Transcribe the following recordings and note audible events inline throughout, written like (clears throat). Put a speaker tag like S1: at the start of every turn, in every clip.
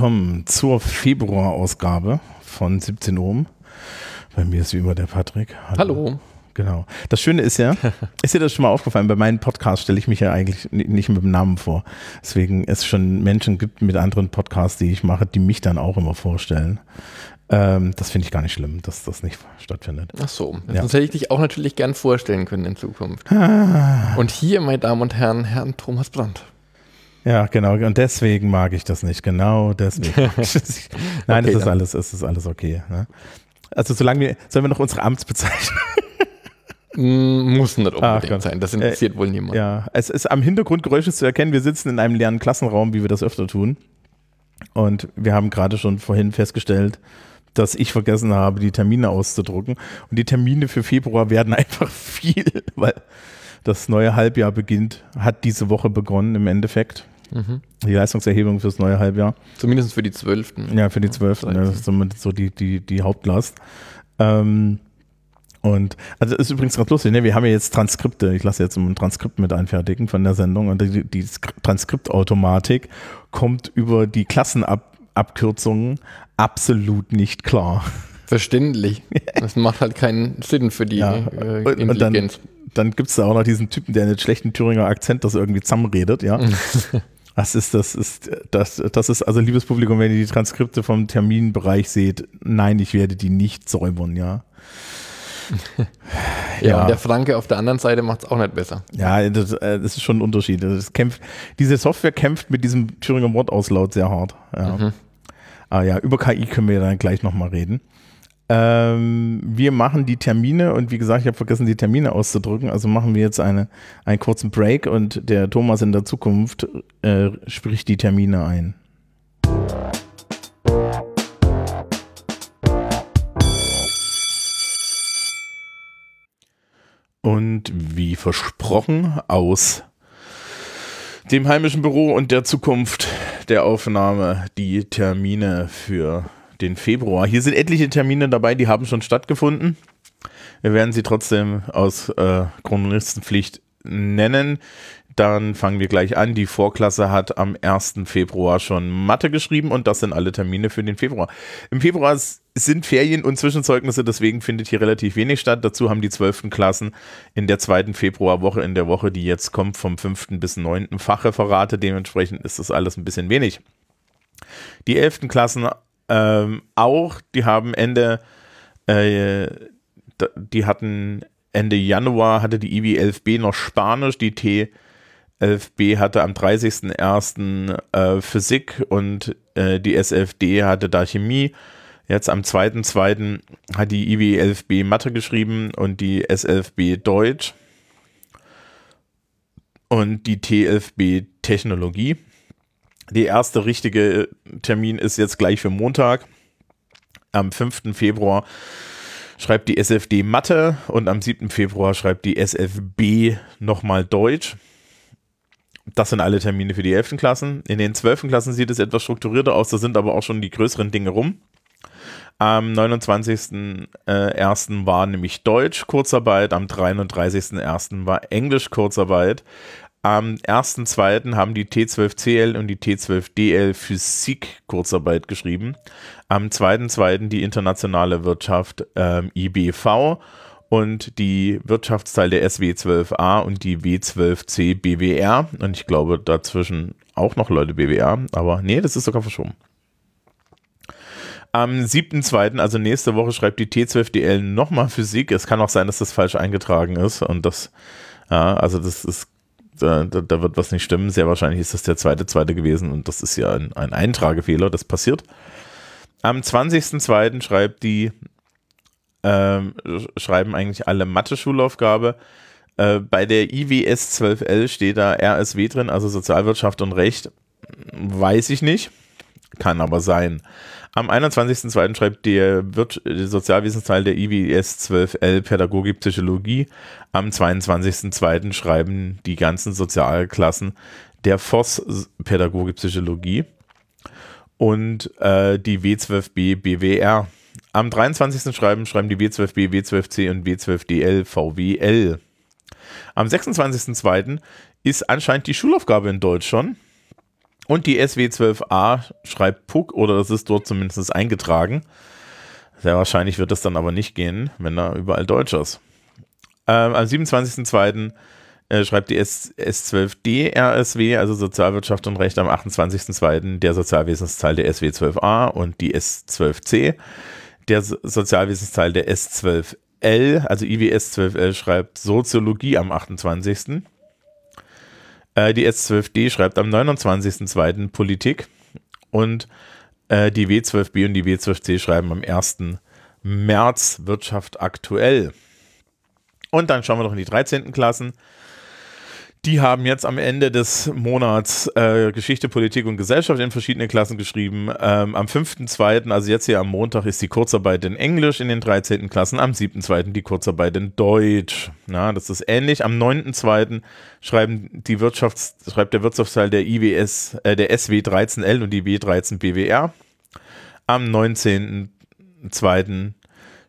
S1: willkommen zur Februarausgabe von 17 Uhr. Bei mir ist wie immer der Patrick.
S2: Hallo. Hallo.
S1: Genau. Das Schöne ist ja, (laughs) ist dir das schon mal aufgefallen? Bei meinen Podcasts stelle ich mich ja eigentlich nicht mit dem Namen vor. Deswegen es schon Menschen gibt mit anderen Podcasts, die ich mache, die mich dann auch immer vorstellen. Ähm, das finde ich gar nicht schlimm, dass das nicht stattfindet.
S2: Ach so, ja. sonst hätte ich dich auch natürlich gern vorstellen können in Zukunft. Ah. Und hier, meine Damen und Herren, Herrn Thomas Brandt.
S1: Ja, genau. Und deswegen mag ich das nicht. Genau deswegen. (laughs) Nein, okay, es ist alles, es ist alles okay. Ne? Also solange wir, sollen wir noch unsere Amtsbezeichnung (laughs)
S2: Mm, muss nicht unbedingt Ach, sein, das interessiert äh, wohl niemand.
S1: Ja, es ist am Hintergrund Geräusche zu erkennen. Wir sitzen in einem leeren Klassenraum, wie wir das öfter tun. Und wir haben gerade schon vorhin festgestellt, dass ich vergessen habe, die Termine auszudrucken. Und die Termine für Februar werden (laughs) einfach viel, weil das neue Halbjahr beginnt, hat diese Woche begonnen im Endeffekt. Mhm. Die Leistungserhebung fürs neue Halbjahr.
S2: Zumindest für die Zwölften.
S1: Ja, für die Zwölften. Das ist so die, die, die Hauptlast. Ähm, und also ist übrigens ganz lustig, ne? Wir haben ja jetzt Transkripte. Ich lasse jetzt ein Transkript mit einfertigen von der Sendung und die, die Transkriptautomatik kommt über die Klassenabkürzungen absolut nicht klar.
S2: Verständlich. (laughs) Das macht halt keinen Sinn für die ja. äh, Intelligenz.
S1: Und dann, dann gibt es da auch noch diesen Typen, der einen schlechten Thüringer Akzent das irgendwie zusammenredet, ja. (laughs) Das ist, das ist, das, das ist, also liebes Publikum, wenn ihr die Transkripte vom Terminbereich seht, nein, ich werde die nicht säubern, ja. (laughs)
S2: ja, ja, und der Franke auf der anderen Seite macht es auch nicht besser.
S1: Ja, das, äh, das, ist schon ein Unterschied. Das kämpft, diese Software kämpft mit diesem Thüringer Wortauslaut sehr hart. Ja. Mhm. Ah ja, über KI können wir dann gleich nochmal reden. Ähm, wir machen die Termine und wie gesagt, ich habe vergessen, die Termine auszudrücken. Also machen wir jetzt eine, einen kurzen Break und der Thomas in der Zukunft äh, spricht die Termine ein. Und wie versprochen aus dem heimischen Büro und der Zukunft der Aufnahme die Termine für den Februar. Hier sind etliche Termine dabei, die haben schon stattgefunden. Wir werden sie trotzdem aus äh, Chronistenpflicht nennen. Dann fangen wir gleich an. Die Vorklasse hat am 1. Februar schon Mathe geschrieben und das sind alle Termine für den Februar. Im Februar sind Ferien und Zwischenzeugnisse, deswegen findet hier relativ wenig statt. Dazu haben die 12. Klassen in der zweiten Februarwoche, in der Woche, die jetzt kommt, vom 5. bis 9. Fachreferate. Dementsprechend ist das alles ein bisschen wenig. Die 11. Klassen ähm, auch, die haben Ende, äh, die hatten Ende Januar hatte die IW 11b noch Spanisch, die T 11b hatte am 30.01. Äh, Physik und äh, die SFD hatte da Chemie. Jetzt am 2.2. hat die IW 11b Mathe geschrieben und die S11b Deutsch und die T11b Technologie. Der erste richtige Termin ist jetzt gleich für Montag. Am 5. Februar schreibt die SFD Mathe und am 7. Februar schreibt die SFB nochmal Deutsch. Das sind alle Termine für die 11. Klassen. In den 12. Klassen sieht es etwas strukturierter aus, da sind aber auch schon die größeren Dinge rum. Am 29.01. Äh, war nämlich Deutsch Kurzarbeit, am 33.01. war Englisch Kurzarbeit. Am 1.2. haben die T12CL und die T12DL Physik Kurzarbeit geschrieben. Am 2.2. die internationale Wirtschaft ähm, IBV und die Wirtschaftsteil der SW12A und die W12C BWR. Und ich glaube dazwischen auch noch Leute BWR, aber nee, das ist sogar verschoben. Am 7.2., also nächste Woche, schreibt die T12DL nochmal Physik. Es kann auch sein, dass das falsch eingetragen ist und das, ja, also das ist, da, da wird was nicht stimmen. Sehr wahrscheinlich ist das der zweite, zweite gewesen und das ist ja ein, ein Eintragefehler, das passiert. Am 20.2. schreibt die ähm, schreiben eigentlich alle Mathe-Schulaufgabe. Äh, bei der IWS 12L steht da RSW drin, also Sozialwirtschaft und Recht. Weiß ich nicht. Kann aber sein. Am 21.02. schreibt der, der Sozialwissensteil der IWS 12L Pädagogik Psychologie. Am 22.02. schreiben die ganzen Sozialklassen der FOS Pädagogik Psychologie und äh, die W12B BWR am 23. schreiben, schreiben die W12B, W12C und W12DL VWL. Am 26.02. ist anscheinend die Schulaufgabe in Deutsch schon. Und die SW12A schreibt Puck, oder das ist dort zumindest eingetragen. Sehr wahrscheinlich wird es dann aber nicht gehen, wenn da überall Deutsch ist. Ähm, am 27.02. Äh, schreibt die S S12D RSW, also Sozialwirtschaft und Recht, am 28.02. der Sozialwesensteil der SW12A und die S12C, der so Sozialwesensteil der S12L, also IWS 12L schreibt Soziologie am 28. Äh, die S12D schreibt am 29.02. Politik und äh, die W12B und die W12C schreiben am 1. März Wirtschaft aktuell. Und dann schauen wir noch in die 13. Klassen. Die haben jetzt am Ende des Monats äh, Geschichte, Politik und Gesellschaft in verschiedene Klassen geschrieben. Ähm, am 5.2., also jetzt hier am Montag, ist die Kurzarbeit in Englisch in den 13. Klassen. Am 7.2. die Kurzarbeit in Deutsch. Ja, das ist ähnlich. Am 9.2. schreiben die Wirtschafts-, schreibt der Wirtschaftsteil der IWS, äh, der SW 13L und die W 13 BWR. Am 19.2.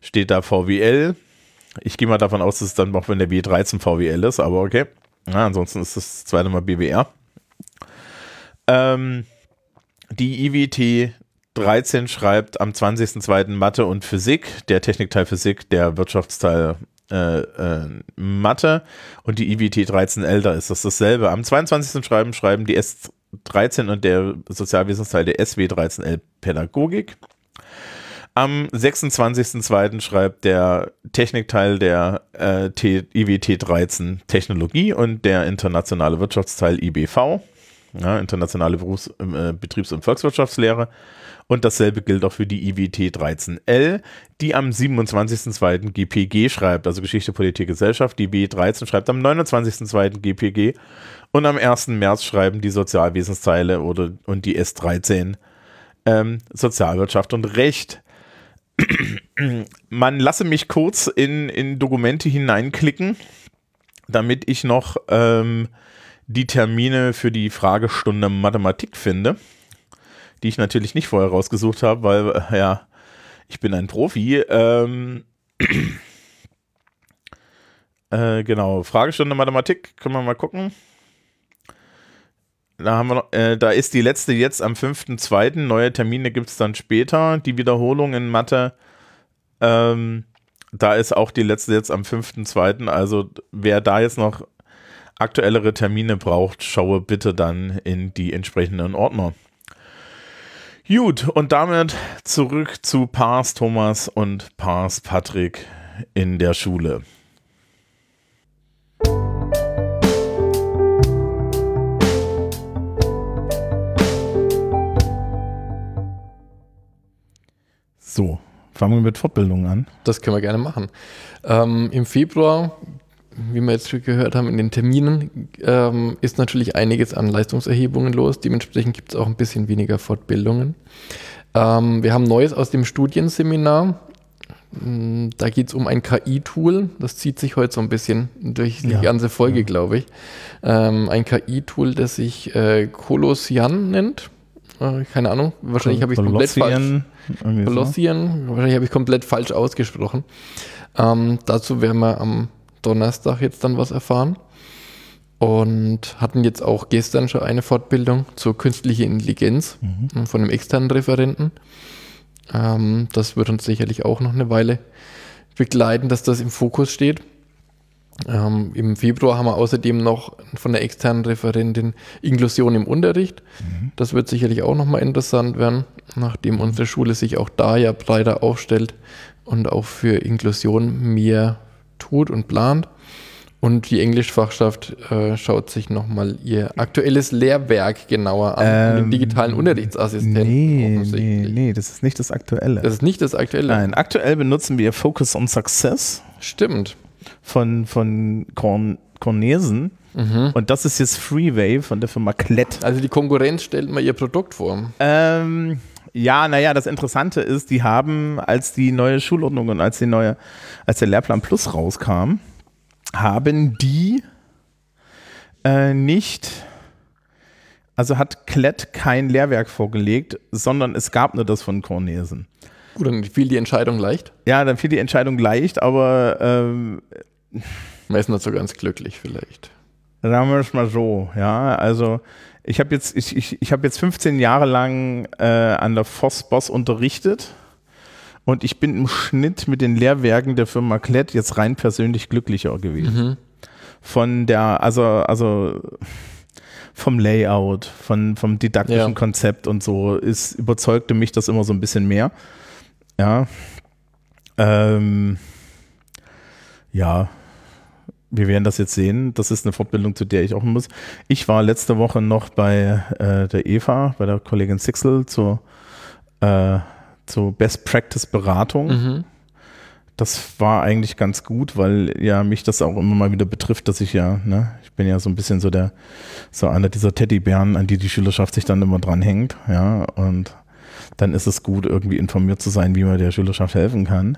S1: steht da VWL. Ich gehe mal davon aus, dass es dann auch wenn der W13 VWL ist, aber okay. Ja, ansonsten ist das zweite Mal BWR. Ähm, die IWT 13 schreibt am 20.02. Mathe und Physik, der Technikteil Physik, der Wirtschaftsteil äh, äh, Mathe und die IWT 13L, da ist das dasselbe. Am 22. schreiben, schreiben die S13 und der Sozialwesensteil der SW 13L Pädagogik. Am 26.02. schreibt der Technikteil der äh, IWT 13 Technologie und der internationale Wirtschaftsteil IBV, ja, internationale Berufs-, äh, Betriebs- und Volkswirtschaftslehre. Und dasselbe gilt auch für die IWT 13L, die am 27.02. GPG schreibt, also Geschichte, Politik, Gesellschaft. Die B13 schreibt am 29.02. GPG und am 1. März schreiben die Sozialwesensteile oder, und die S13 ähm, Sozialwirtschaft und Recht (clears throat) man lasse mich kurz in, in Dokumente hineinklicken, damit ich noch ähm, die Termine für die Fragestunde Mathematik finde, die ich natürlich nicht vorher rausgesucht habe, weil, äh, ja, ich bin ein Profi. Ähm, (clears throat) äh, genau, Fragestunde Mathematik, können wir mal gucken. Da, haben wir noch, äh, da ist die letzte jetzt am 5.2. Neue Termine gibt es dann später. Die Wiederholung in Mathe. Ähm, da ist auch die letzte jetzt am 5.2. Also wer da jetzt noch aktuellere Termine braucht, schaue bitte dann in die entsprechenden Ordner. Gut, und damit zurück zu Pars Thomas und Pars Patrick in der Schule. So, fangen wir mit Fortbildung an.
S2: Das können wir gerne machen. Ähm, Im Februar, wie wir jetzt schon gehört haben, in den Terminen ähm, ist natürlich einiges an Leistungserhebungen los. Dementsprechend gibt es auch ein bisschen weniger Fortbildungen. Ähm, wir haben Neues aus dem Studienseminar. Mm, da geht es um ein KI-Tool. Das zieht sich heute so ein bisschen durch die ja, ganze Folge, ja. glaube ich. Ähm, ein KI-Tool, das sich äh, Colossian nennt. Äh, keine Ahnung. Wahrscheinlich habe ich es komplett falsch. Kolossien. So. Wahrscheinlich habe ich komplett falsch ausgesprochen. Ähm, dazu werden wir am Donnerstag jetzt dann was erfahren. Und hatten jetzt auch gestern schon eine Fortbildung zur künstlichen Intelligenz mhm. von einem externen Referenten. Ähm, das wird uns sicherlich auch noch eine Weile begleiten, dass das im Fokus steht. Ähm, Im Februar haben wir außerdem noch von der externen Referentin Inklusion im Unterricht. Mhm. Das wird sicherlich auch nochmal interessant werden, nachdem unsere Schule sich auch da ja breiter aufstellt und auch für Inklusion mehr tut und plant. Und die Englischfachschaft äh, schaut sich nochmal ihr aktuelles Lehrwerk genauer an, ähm, den digitalen Unterrichtsassistenten.
S1: Nee, nee, nee, das ist nicht das Aktuelle.
S2: Das ist nicht das Aktuelle.
S1: Nein, aktuell benutzen wir Focus on Success.
S2: Stimmt
S1: von, von Korn, Cornesen. Mhm. Und das ist jetzt Freeway von der Firma Klett.
S2: Also die Konkurrenz stellt mal ihr Produkt vor.
S1: Ähm, ja, naja, das Interessante ist, die haben, als die neue Schulordnung und als die neue, als der Lehrplan Plus rauskam, haben die äh, nicht, also hat Klett kein Lehrwerk vorgelegt, sondern es gab nur das von Cornesen.
S2: Gut, dann fiel die Entscheidung leicht.
S1: Ja, dann fiel die Entscheidung leicht, aber ähm,
S2: man ist nicht so ganz glücklich vielleicht.
S1: Sagen wir es mal so, ja. Also ich habe jetzt, ich, ich, ich hab jetzt 15 Jahre lang äh, an der Voss-Boss unterrichtet und ich bin im Schnitt mit den Lehrwerken der Firma Klett jetzt rein persönlich glücklicher gewesen.
S2: Mhm.
S1: Von der, also, also vom Layout, von, vom didaktischen
S2: Ja.
S1: Konzept und so, ist, überzeugte mich das immer so ein bisschen mehr. Ja. Ähm, ja, wir werden das jetzt sehen. Das ist eine Fortbildung, zu der ich auch muss. Ich war letzte Woche noch bei äh, der Eva, bei der Kollegin Sixel zur, äh, zur Best Practice Beratung.
S2: Mhm.
S1: Das war eigentlich ganz gut, weil ja mich das auch immer mal wieder betrifft, dass ich ja, ne, ich bin ja so ein bisschen so der, so einer dieser Teddybären, an die die Schülerschaft sich dann immer dranhängt, ja, und dann ist es gut, irgendwie informiert zu sein, wie man der Schülerschaft helfen kann.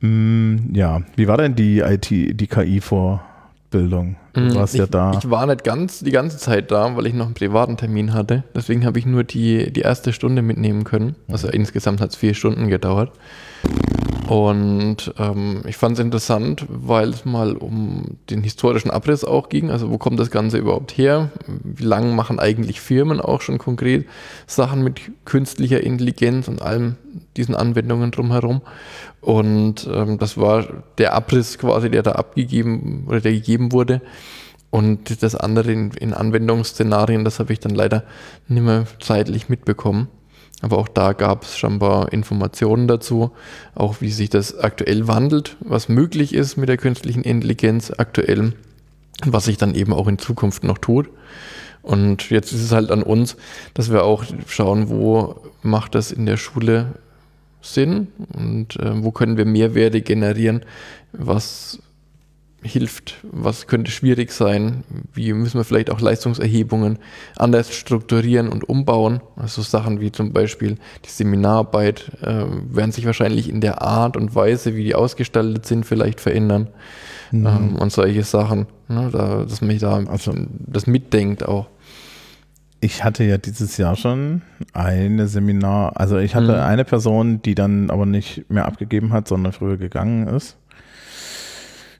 S1: Mm, ja, wie war denn die IT, die KI-Vorbildung? Du
S2: Mhm.
S1: warst
S2: ich,
S1: ja da.
S2: Ich war nicht ganz die ganze Zeit da, weil ich noch einen privaten Termin hatte. Deswegen habe ich nur die, die erste Stunde mitnehmen können. Also insgesamt hat es vier Stunden gedauert. Und ähm, ich fand es interessant, weil es mal um den historischen Abriss auch ging. Also wo kommt das Ganze überhaupt her? Wie lange machen eigentlich Firmen auch schon konkret Sachen mit künstlicher Intelligenz und allem diesen Anwendungen drumherum? Und ähm, das war der Abriss quasi, der da abgegeben oder der gegeben wurde. Und das andere in, in Anwendungsszenarien, das habe ich dann leider nicht mehr zeitlich mitbekommen. Aber auch da gab es scheinbar Informationen dazu, auch wie sich das aktuell wandelt, was möglich ist mit der künstlichen Intelligenz aktuell und was sich dann eben auch in Zukunft noch tut. Und jetzt ist es halt an uns, dass wir auch schauen, wo macht das in der Schule Sinn und äh, wo können wir Mehrwerte generieren, was hilft, was könnte schwierig sein, wie müssen wir vielleicht auch Leistungserhebungen anders strukturieren und umbauen. Also Sachen wie zum Beispiel die Seminararbeit äh, werden sich wahrscheinlich in der Art und Weise, wie die ausgestaltet sind, vielleicht verändern. Ähm, und solche Sachen, ne, da, dass man da
S1: Also-
S2: das mitdenkt auch.
S1: Ich hatte ja dieses Jahr schon eine Seminar, also ich hatte
S2: Mhm.
S1: eine Person, die dann aber nicht mehr abgegeben hat, sondern früher gegangen ist.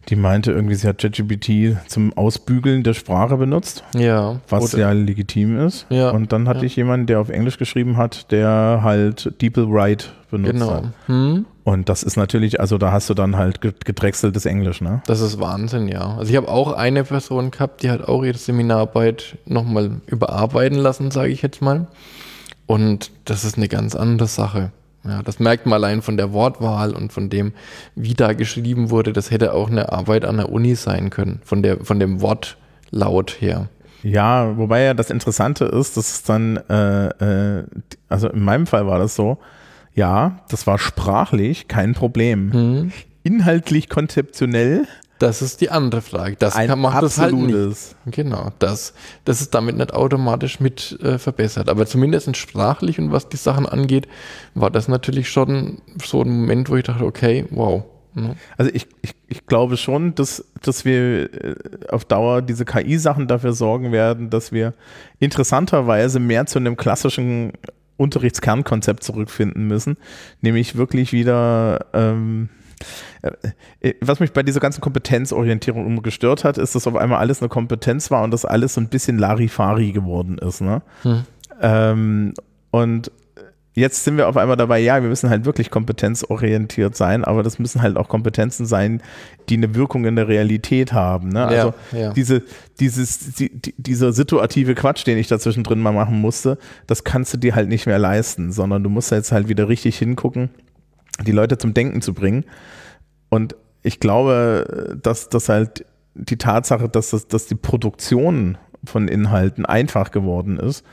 S1: Die meinte irgendwie, sie hat ChatGPT zum Ausbügeln der Sprache benutzt,
S2: Ja.
S1: was ja legitim ist.
S2: Ja,
S1: Und dann hatte
S2: ja.
S1: ich jemanden, der auf Englisch geschrieben hat, der halt DeepL Write benutzt
S2: Genau.
S1: hat.
S2: Hm?
S1: Und das ist natürlich, also da hast du dann halt ge- gedrechseltes Englisch, ne?
S2: Das ist Wahnsinn, ja. Also ich habe auch eine Person gehabt, die hat auch ihre Seminararbeit nochmal überarbeiten lassen, sage ich jetzt mal. Und das ist eine ganz andere Sache. Ja, das merkt man allein von der Wortwahl und von dem, wie da geschrieben wurde. Das hätte auch eine Arbeit an der Uni sein können, von, der, von dem Wortlaut her.
S1: Ja, wobei ja das Interessante ist, dass es dann, äh, äh, also in meinem Fall war das so, ja, das war sprachlich kein Problem.
S2: Hm?
S1: Inhaltlich, konzeptionell
S2: Das ist die andere Frage. Das
S1: ein
S2: kann man das halt nicht. Genau, das, das ist damit nicht automatisch mit äh, verbessert. Aber zumindest sprachlich und was die Sachen angeht, war das natürlich schon so ein Moment, wo ich dachte, okay, wow. Ne?
S1: Also ich, ich, ich glaube schon, dass, dass wir äh, auf Dauer diese KI-Sachen dafür sorgen werden, dass wir interessanterweise mehr zu einem klassischen Unterrichtskernkonzept zurückfinden müssen, nämlich wirklich wieder ähm, äh, was mich bei dieser ganzen Kompetenzorientierung immer gestört hat, ist, dass auf einmal alles eine Kompetenz war und das alles so ein bisschen Larifari geworden ist. Ne?
S2: Hm.
S1: Ähm, und jetzt sind wir auf einmal dabei, ja, wir müssen halt wirklich kompetenzorientiert sein, aber das müssen halt auch Kompetenzen sein, die eine Wirkung in der Realität haben. Ne? Also
S2: Ja, ja.
S1: diese, dieses, die, die, dieser situative Quatsch, den ich da zwischendrin mal machen musste, das kannst du dir halt nicht mehr leisten, sondern du musst jetzt halt wieder richtig hingucken, die Leute zum Denken zu bringen. Und ich glaube, dass das halt die Tatsache, dass, das, dass die Produktion von Inhalten einfach geworden ist,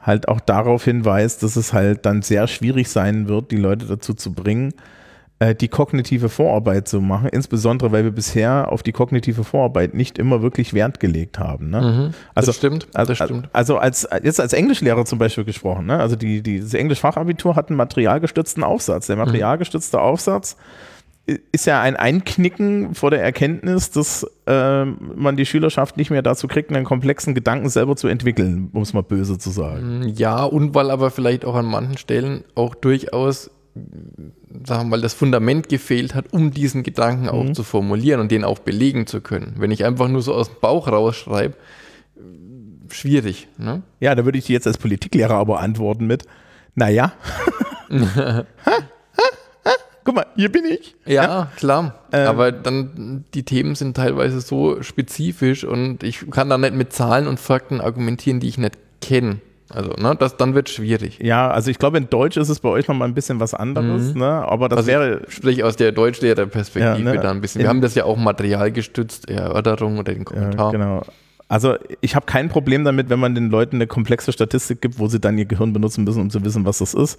S1: halt auch darauf hinweist, dass es halt dann sehr schwierig sein wird, die Leute dazu zu bringen, die kognitive Vorarbeit zu machen, insbesondere weil wir bisher auf die kognitive Vorarbeit nicht immer wirklich Wert gelegt haben. Ne?
S2: Mhm.
S1: Also-
S2: das stimmt,
S1: Also,
S2: das stimmt.
S1: also als jetzt als Englischlehrer zum Beispiel gesprochen, ne? also die, die, das Englisch-Fachabitur hat einen materialgestützten Aufsatz. Der materialgestützte Aufsatz i- ist ja ein Einknicken vor der Erkenntnis, dass ähm, man die Schülerschaft nicht mehr dazu kriegt, einen komplexen Gedanken selber zu entwickeln, um es mal böse zu sagen.
S2: Ja, und weil aber vielleicht auch an manchen Stellen auch durchaus, sagen wir mal, das Fundament gefehlt hat, um diesen Gedanken auch
S1: Mhm.
S2: zu formulieren und den auch belegen zu können. Wenn ich einfach nur so aus dem Bauch rausschreibe, schwierig. Ne?
S1: Ja, da würde ich jetzt als Politiklehrer aber antworten mit, naja. (laughs) Guck mal, hier bin ich.
S2: Ja, ja. klar. Ähm, aber dann, die Themen sind teilweise so spezifisch und ich kann da nicht mit Zahlen und Fakten argumentieren, die ich nicht kenne. Also, ne, das, dann wird schwierig.
S1: Ja, also ich glaube, in Deutsch ist es bei euch nochmal ein bisschen was anderes, mhm. ne? Aber das also wäre.
S2: Sprich aus der Deutschlehrerperspektive ja, ne? da ein bisschen. Wir in, haben das ja auch materialgestützt, Erörterung oder den Kommentar.
S1: Ja, genau. Also ich habe kein Problem damit, wenn man den Leuten eine komplexe Statistik gibt, wo sie dann ihr Gehirn benutzen müssen, um zu wissen, was das ist.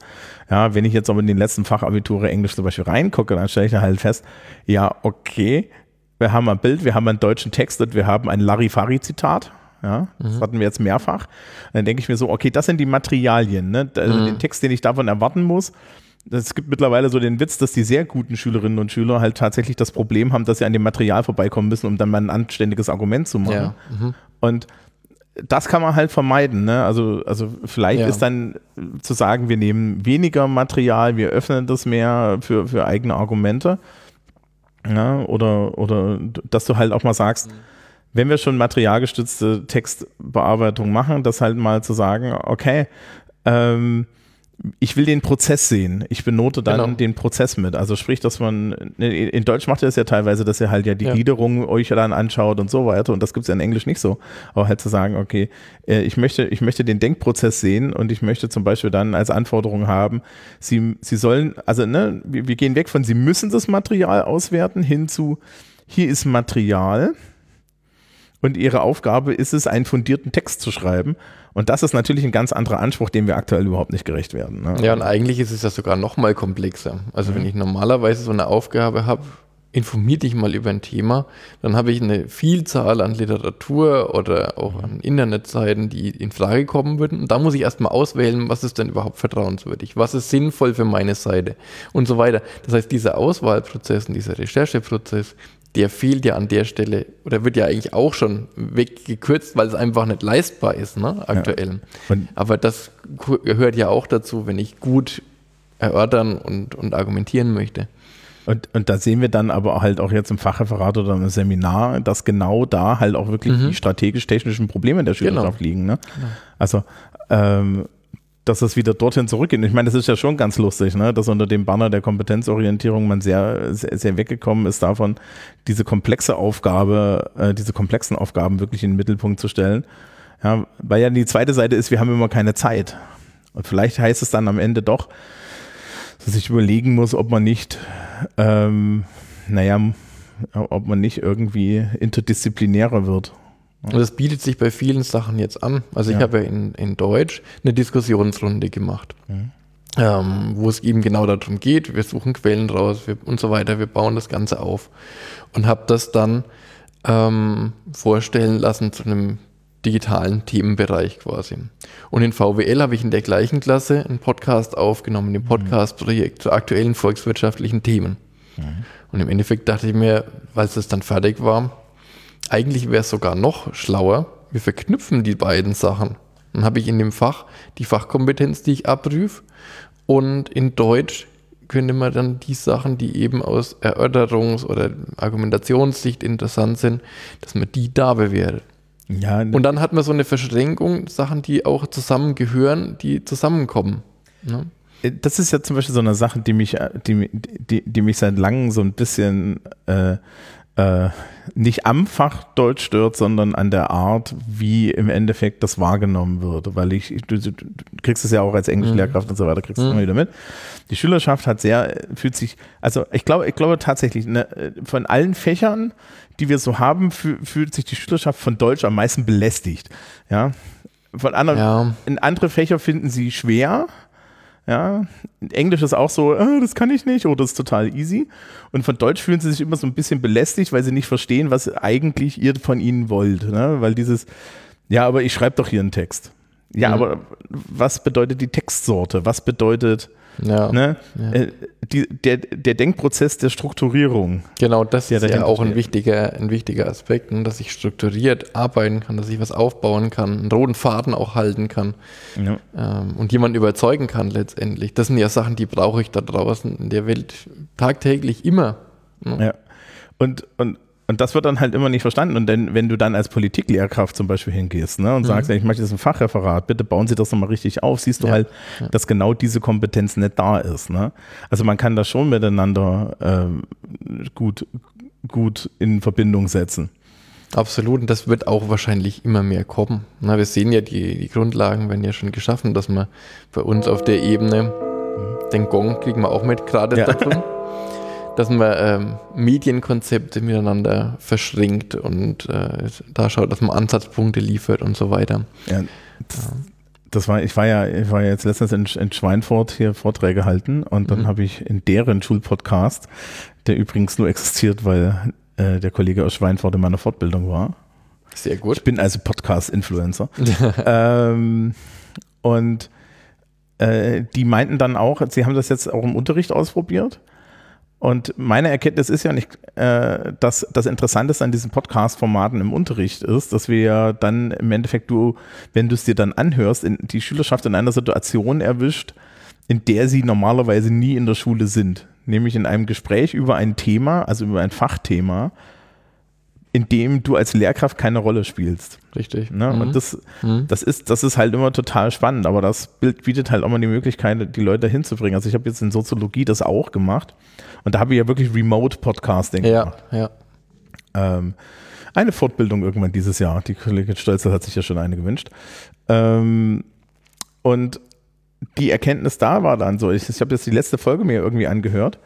S1: Ja, wenn ich jetzt aber in den letzten Fachabiture Englisch zum Beispiel reingucke, dann stelle ich halt fest, ja, okay, wir haben ein Bild, wir haben einen deutschen Text und wir haben ein Larifari-Zitat. Ja, das mhm. hatten wir jetzt mehrfach. Dann denke ich mir so, okay, das sind die Materialien, ne? Also mhm. den Text, den ich davon erwarten muss es gibt mittlerweile so den Witz, dass die sehr guten Schülerinnen und Schüler halt tatsächlich das Problem haben, dass sie an dem Material vorbeikommen müssen, um dann mal ein anständiges Argument zu machen. Ja. Mhm. Und das kann man halt vermeiden. Ne? Also, also vielleicht ja. ist dann zu sagen, wir nehmen weniger Material, wir öffnen das mehr für, für eigene Argumente. Ja? Oder, oder dass du halt auch mal sagst, mhm. Wenn wir schon materialgestützte Textbearbeitung machen, das halt mal zu sagen, okay, ähm, ich will den Prozess sehen. Ich benote dann genau. den Prozess mit. Also sprich, dass man, in Deutsch macht er es ja teilweise, dass er halt ja die ja. Gliederung euch dann anschaut und so weiter. Und das gibt es ja in Englisch nicht so. Aber halt zu sagen, okay, äh, ich möchte, ich möchte den Denkprozess sehen und ich möchte zum Beispiel dann als Anforderung haben, Sie, Sie sollen, also ne, wir, wir gehen weg von, Sie müssen das Material auswerten hin zu, hier ist Material und Ihre Aufgabe ist es, einen fundierten Text zu schreiben. Und das ist natürlich ein ganz anderer Anspruch, dem wir aktuell überhaupt nicht gerecht werden.
S2: Ne? Ja, und eigentlich ist es ja sogar noch mal komplexer. Also mhm. wenn ich normalerweise so eine Aufgabe habe, informier dich mal über ein Thema, dann habe ich eine Vielzahl an Literatur oder auch an Internetseiten, die in Frage kommen würden. Und da muss ich erstmal auswählen, was ist denn überhaupt vertrauenswürdig, was ist sinnvoll für meine Seite und so weiter. Das heißt, dieser Auswahlprozess und dieser Rechercheprozess, der fehlt ja an der Stelle oder wird ja eigentlich auch schon weggekürzt, weil es einfach nicht leistbar ist, ne, aktuell. Ja. Aber das gehört ja auch dazu, wenn ich gut erörtern und, und argumentieren möchte.
S1: Und, und da sehen wir dann aber halt auch jetzt im Fachreferat oder im Seminar, dass genau da halt auch wirklich mhm. die strategisch-technischen Probleme der Schülerschaft genau. liegen. Ne? Genau. Also ähm, dass es wieder dorthin zurückgeht. Ich meine, das ist ja schon ganz lustig, ne? dass unter dem Banner der Kompetenzorientierung man sehr, sehr, sehr weggekommen ist davon, diese komplexe Aufgabe, äh, diese komplexen Aufgaben wirklich in den Mittelpunkt zu stellen. Ja, weil ja die zweite Seite ist, wir haben immer keine Zeit. Und vielleicht heißt es dann am Ende doch, dass ich überlegen muss, ob man nicht, ähm, naja, ob man nicht irgendwie interdisziplinärer wird.
S2: Und das bietet sich bei vielen Sachen jetzt an. Also ich habe ja in, in Deutsch eine Diskussionsrunde gemacht, mhm. ähm, wo es eben genau darum geht, wir suchen Quellen raus wir, und so weiter, wir bauen das Ganze auf. Und habe das dann ähm, vorstellen lassen zu einem digitalen Themenbereich quasi. Und in VWL habe ich in der gleichen Klasse einen Podcast aufgenommen, ein mhm. Podcast-Projekt zu aktuellen volkswirtschaftlichen Themen. Mhm. Und im Endeffekt dachte ich mir, weil es dann fertig war, eigentlich wäre es sogar noch schlauer, wir verknüpfen die beiden Sachen. Dann habe ich in dem Fach die Fachkompetenz, die ich abprüfe und in Deutsch könnte man dann die Sachen, die eben aus Erörterungs- oder Argumentationssicht interessant sind, dass man die da bewertet. Ja, und dann hat man so eine Verschränkung, Sachen, die auch zusammengehören, die zusammenkommen. Ne?
S1: Das ist ja zum Beispiel so eine Sache, die mich, die, die, die mich seit langem so ein bisschen äh, äh, nicht am Fach Deutsch stört, sondern an der Art, wie im Endeffekt das wahrgenommen wird. Weil ich, du, du kriegst es ja auch als Englischlehrkraft mhm. und so weiter, kriegst du mhm. immer wieder mit. Die Schülerschaft hat sehr, fühlt sich, also ich glaube, ich glaube tatsächlich, ne, von allen Fächern, die wir so haben, fühlt sich die Schülerschaft von Deutsch am meisten belästigt. Ja. Von anderen, ja. in andere Fächer finden sie schwer. Ja, Englisch ist auch so, äh, das kann ich nicht oder das ist total easy. Und von Deutsch fühlen sie sich immer so ein bisschen belästigt, weil sie nicht verstehen, was eigentlich ihr von ihnen wollt. Ne? Weil dieses, ja, aber ich schreibe doch hier einen Text. Ja, mhm. aber was bedeutet die Textsorte? Was bedeutet ja, ne? Ja. Äh, die, der, der Denkprozess der Strukturierung.
S2: Genau, das ist ja auch ein wichtiger, ein wichtiger Aspekt, ne? dass ich strukturiert arbeiten kann, dass ich was aufbauen kann, einen roten Faden auch halten kann ja. ähm, und jemanden überzeugen kann letztendlich. Das sind ja Sachen, die brauche ich da draußen in der Welt tagtäglich immer.
S1: Ne? Ja. Und, und und das wird dann halt immer nicht verstanden. Und denn, wenn du dann als Politiklehrkraft zum Beispiel hingehst ne, und mhm. sagst, ich möchte jetzt ein Fachreferat, bitte bauen Sie das nochmal richtig auf, siehst du ja. halt, ja. dass genau diese Kompetenz nicht da ist. Ne? Also man kann das schon miteinander äh, gut, gut in Verbindung setzen.
S2: Absolut, und das wird auch wahrscheinlich immer mehr kommen. Na, wir sehen ja, die, die Grundlagen werden ja schon geschaffen, dass man bei uns auf der Ebene, mhm. den Gong kriegen wir auch mit gerade ja. davon. (laughs) dass man ähm, Medienkonzepte miteinander verschränkt und äh, da schaut, dass man Ansatzpunkte liefert und so weiter. Ja,
S1: das, das war, ich war ja, ich war ja jetzt letztens in, in Schweinfurt hier Vorträge halten und dann mhm. habe ich in deren Schulpodcast, der übrigens nur existiert, weil äh, der Kollege aus Schweinfurt in meiner Fortbildung war.
S2: Sehr gut.
S1: Ich bin also Podcast-Influencer. (laughs) ähm, und äh, die meinten dann auch, sie haben das jetzt auch im Unterricht ausprobiert und meine Erkenntnis ist ja nicht, äh, dass das Interessanteste an diesen Podcast-Formaten im Unterricht ist, dass wir ja dann im Endeffekt du, wenn du es dir dann anhörst, in, die Schülerschaft in einer Situation erwischt, in der sie normalerweise nie in der Schule sind. Nämlich in einem Gespräch über ein Thema, also über ein Fachthema, in dem du als Lehrkraft keine Rolle spielst.
S2: Richtig.
S1: Ne? Mhm. Und das, mhm. das, ist, das ist halt immer total spannend, aber das Bild bietet halt auch mal die Möglichkeit, die Leute hinzubringen. Also ich habe jetzt in Soziologie das auch gemacht und da habe ich ja wirklich Remote-Podcasting
S2: ja, gemacht. Ja,
S1: ähm, eine Fortbildung irgendwann dieses Jahr. Die Kollegin Stolzer hat sich ja schon eine gewünscht. Ähm, und die Erkenntnis da war dann so, ich, ich habe jetzt die letzte Folge mir irgendwie angehört,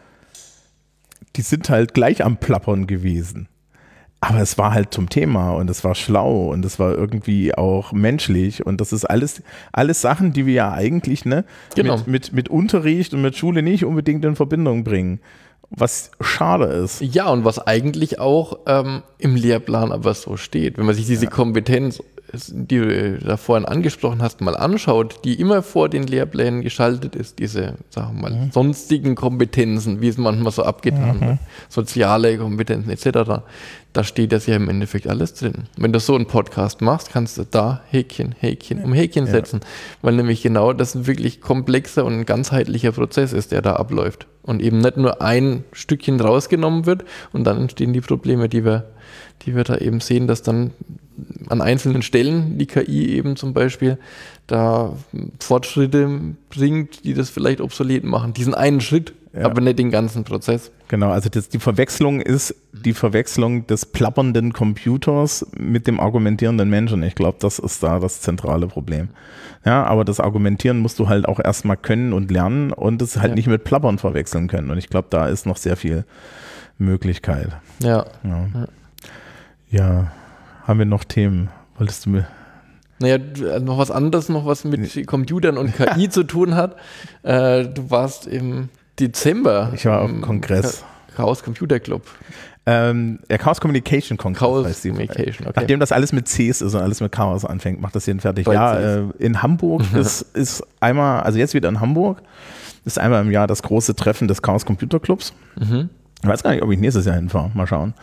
S1: die sind halt gleich am Plappern gewesen. Aber es war halt zum Thema und es war schlau und es war irgendwie auch menschlich und das ist alles, alles Sachen, die wir ja eigentlich ne, genau. mit, mit, mit Unterricht und mit Schule nicht unbedingt in Verbindung bringen. Was schade ist.
S2: Ja, und was eigentlich auch ähm, im Lehrplan aber so steht. Wenn man sich diese ja. Kompetenz die du da vorhin angesprochen hast, mal anschaut, die immer vor den Lehrplänen geschaltet ist, diese, sagen wir mal, mhm. sonstigen Kompetenzen, wie es manchmal so abgetan mhm. wird, soziale Kompetenzen etc., da steht das ja im Endeffekt alles drin. Wenn du so einen Podcast machst, kannst du da Häkchen, Häkchen um Häkchen setzen, ja. weil nämlich genau das ein wirklich komplexer und ein ganzheitlicher Prozess ist, der da abläuft. Und eben nicht nur ein Stückchen rausgenommen wird und dann entstehen die Probleme, die wir, die wir da eben sehen, dass dann an einzelnen Stellen die KI eben zum Beispiel da Fortschritte bringt, die das vielleicht obsolet machen. Diesen einen Schritt, ja. aber nicht den ganzen Prozess.
S1: Genau, also das, die Verwechslung ist die Verwechslung des plappernden Computers mit dem argumentierenden Menschen. Ich glaube, das ist da das zentrale Problem. Ja, aber das Argumentieren musst du halt auch erstmal können und lernen und es halt ja. nicht mit Plappern verwechseln können. Und ich glaube, da ist noch sehr viel Möglichkeit.
S2: ja.
S1: ja. ja haben wir noch Themen? Wolltest du mir.
S2: Naja, noch was anderes, noch was mit Computern und KI (laughs) zu tun hat. Äh, du warst im Dezember.
S1: Ich war auf dem Kongress.
S2: Chaos Computer Club.
S1: Ähm, der Chaos Communication Kongress.
S2: Chaos Communication,
S1: okay. Nachdem das alles mit Cs ist und alles mit Chaos anfängt, macht das jeden fertig. Bei ja, äh, in Hamburg (laughs) ist, ist einmal, also jetzt wieder in Hamburg, ist einmal im Jahr das große Treffen des Chaos Computer Clubs. Mhm. Ich weiß gar nicht, ob ich nächstes Jahr hinfahre. Mal schauen.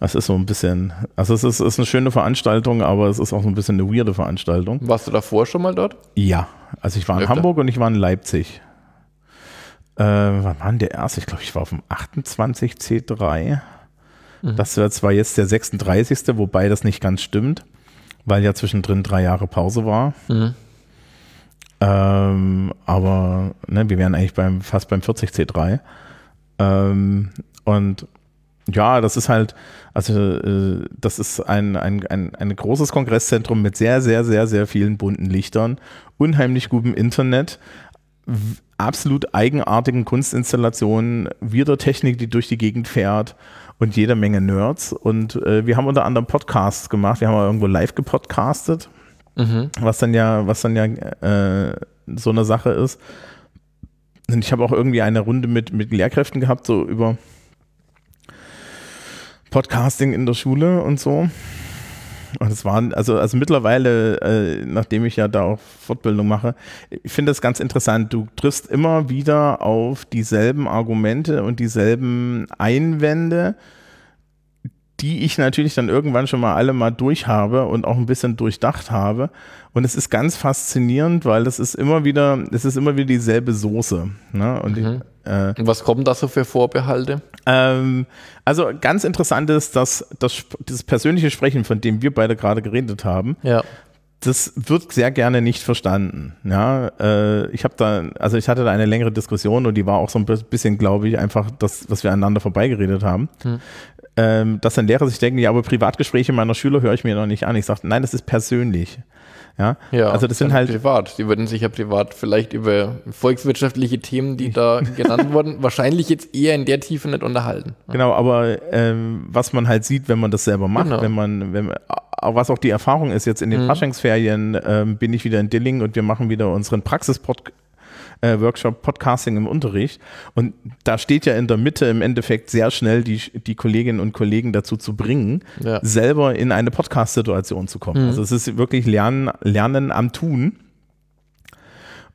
S1: Das ist so ein bisschen, also es ist, ist eine schöne Veranstaltung, aber es ist auch so ein bisschen eine weirde Veranstaltung.
S2: Warst du davor schon mal dort?
S1: Ja, also ich war in Öfter. Hamburg und ich war in Leipzig. Äh, wann war denn der erste? Ich glaube, ich war auf dem 28 C3. Mhm. Das wäre zwar jetzt der 36. Wobei das nicht ganz stimmt, weil ja zwischendrin drei Jahre Pause war. Mhm. Ähm, aber ne, wir wären eigentlich beim, fast beim 40 C3. Ähm, und ja, das ist halt, also äh, das ist ein, ein, ein, ein großes Kongresszentrum mit sehr, sehr, sehr, sehr vielen bunten Lichtern, unheimlich gutem Internet, absolut eigenartigen Kunstinstallationen, wieder Technik, die durch die Gegend fährt und jede Menge Nerds. Und äh, wir haben unter anderem Podcasts gemacht, wir haben irgendwo live gepodcastet, mhm. was dann ja, was dann ja äh, so eine Sache ist. Und ich habe auch irgendwie eine Runde mit, mit Lehrkräften gehabt, so über Podcasting in der Schule und so. Und es waren, also, also mittlerweile, äh, nachdem ich ja da auch Fortbildung mache, ich finde das ganz interessant. Du triffst immer wieder auf dieselben Argumente und dieselben Einwände, die ich natürlich dann irgendwann schon mal alle mal durch habe und auch ein bisschen durchdacht habe. Und es ist ganz faszinierend, weil das ist immer wieder, es ist immer wieder dieselbe Soße. Ne? Und,
S2: mhm. ich, äh, was kommen da so für Vorbehalte?
S1: Ähm, also ganz interessant ist, dass das, das persönliche Sprechen, von dem wir beide gerade geredet haben,
S2: ja
S1: das wird sehr gerne nicht verstanden. Ja, äh, ich habe da, also ich hatte da eine längere Diskussion und die war auch so ein bisschen, glaube ich, einfach das, was wir aneinander vorbeigeredet haben. Hm ähm, dass dann Lehrer sich denken, ja, aber Privatgespräche meiner Schüler höre ich mir noch nicht an. Ich sage, nein, das ist persönlich. Ja,
S2: ja also das sind halt privat. Die würden sich ja privat vielleicht über volkswirtschaftliche Themen, die da (laughs) genannt wurden, wahrscheinlich jetzt eher in der Tiefe nicht unterhalten.
S1: Genau, aber ähm, was man halt sieht, wenn man das selber macht, genau. wenn man, wenn was auch die Erfahrung ist, jetzt in den mhm. Faschingsferien ähm, bin ich wieder in Dilling und wir machen wieder unseren Praxispodcast äh, Workshop Podcasting im Unterricht. Und da steht ja in der Mitte im Endeffekt sehr schnell die, die Kolleginnen und Kollegen dazu zu bringen, ja. selber in eine Podcast-Situation zu kommen. Mhm. Also es ist wirklich Lernen, Lernen am Tun.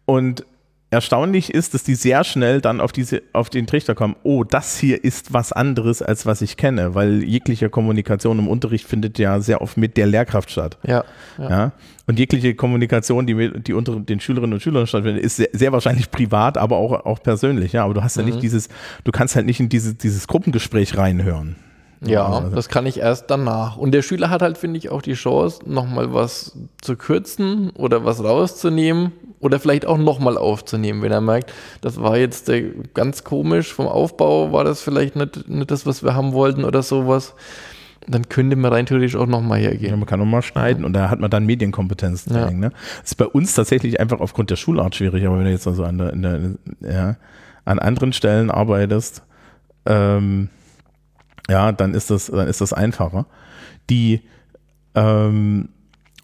S1: Und erstaunlich ist, dass die sehr schnell dann auf, diese, auf den Trichter kommen, oh, das hier ist was anderes, als was ich kenne, weil jegliche Kommunikation im Unterricht findet ja sehr oft mit der Lehrkraft statt.
S2: Ja.
S1: ja. ja? Und jegliche Kommunikation, die, die unter den Schülerinnen und Schülern stattfindet, ist sehr, sehr wahrscheinlich privat, aber auch, auch persönlich. Ja, aber du hast ja mhm. nicht dieses, du kannst halt nicht in diese, dieses Gruppengespräch reinhören.
S2: Ja, das kann ich erst danach. Und der Schüler hat halt, finde ich, auch die Chance, nochmal was zu kürzen oder was rauszunehmen oder vielleicht auch nochmal aufzunehmen, wenn er merkt, das war jetzt äh, ganz komisch, vom Aufbau war das vielleicht nicht, nicht das, was wir haben wollten oder sowas. Dann könnte man rein theoretisch auch nochmal hergehen. Ja,
S1: man kann nochmal schneiden ja. und da hat man dann Medienkompetenz. Ja. Ne? Das ist bei uns tatsächlich einfach aufgrund der Schulart schwierig, aber wenn du jetzt also an, der, der, ja, an anderen Stellen arbeitest, ähm, ja, dann ist das, dann ist das einfacher. Die, ähm,